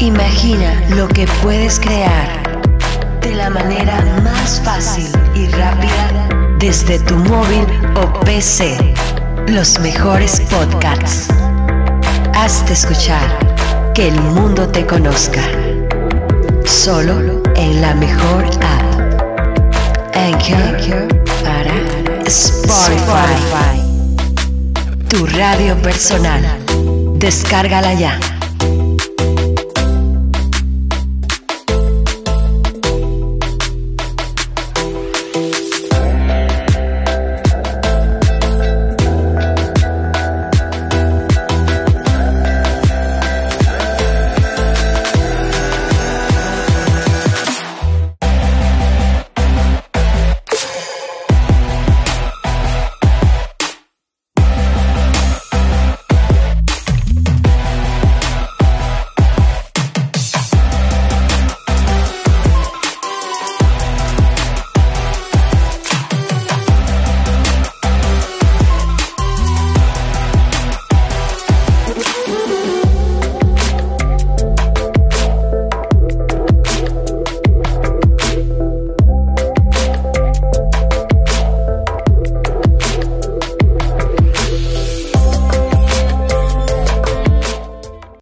Imagina lo que puedes crear de la manera más fácil y rápida desde tu móvil o PC. Los mejores podcasts. Hazte escuchar. Que el mundo te conozca. Solo en la mejor app. Anchor para Spotify. Tu radio personal. Descárgala ya.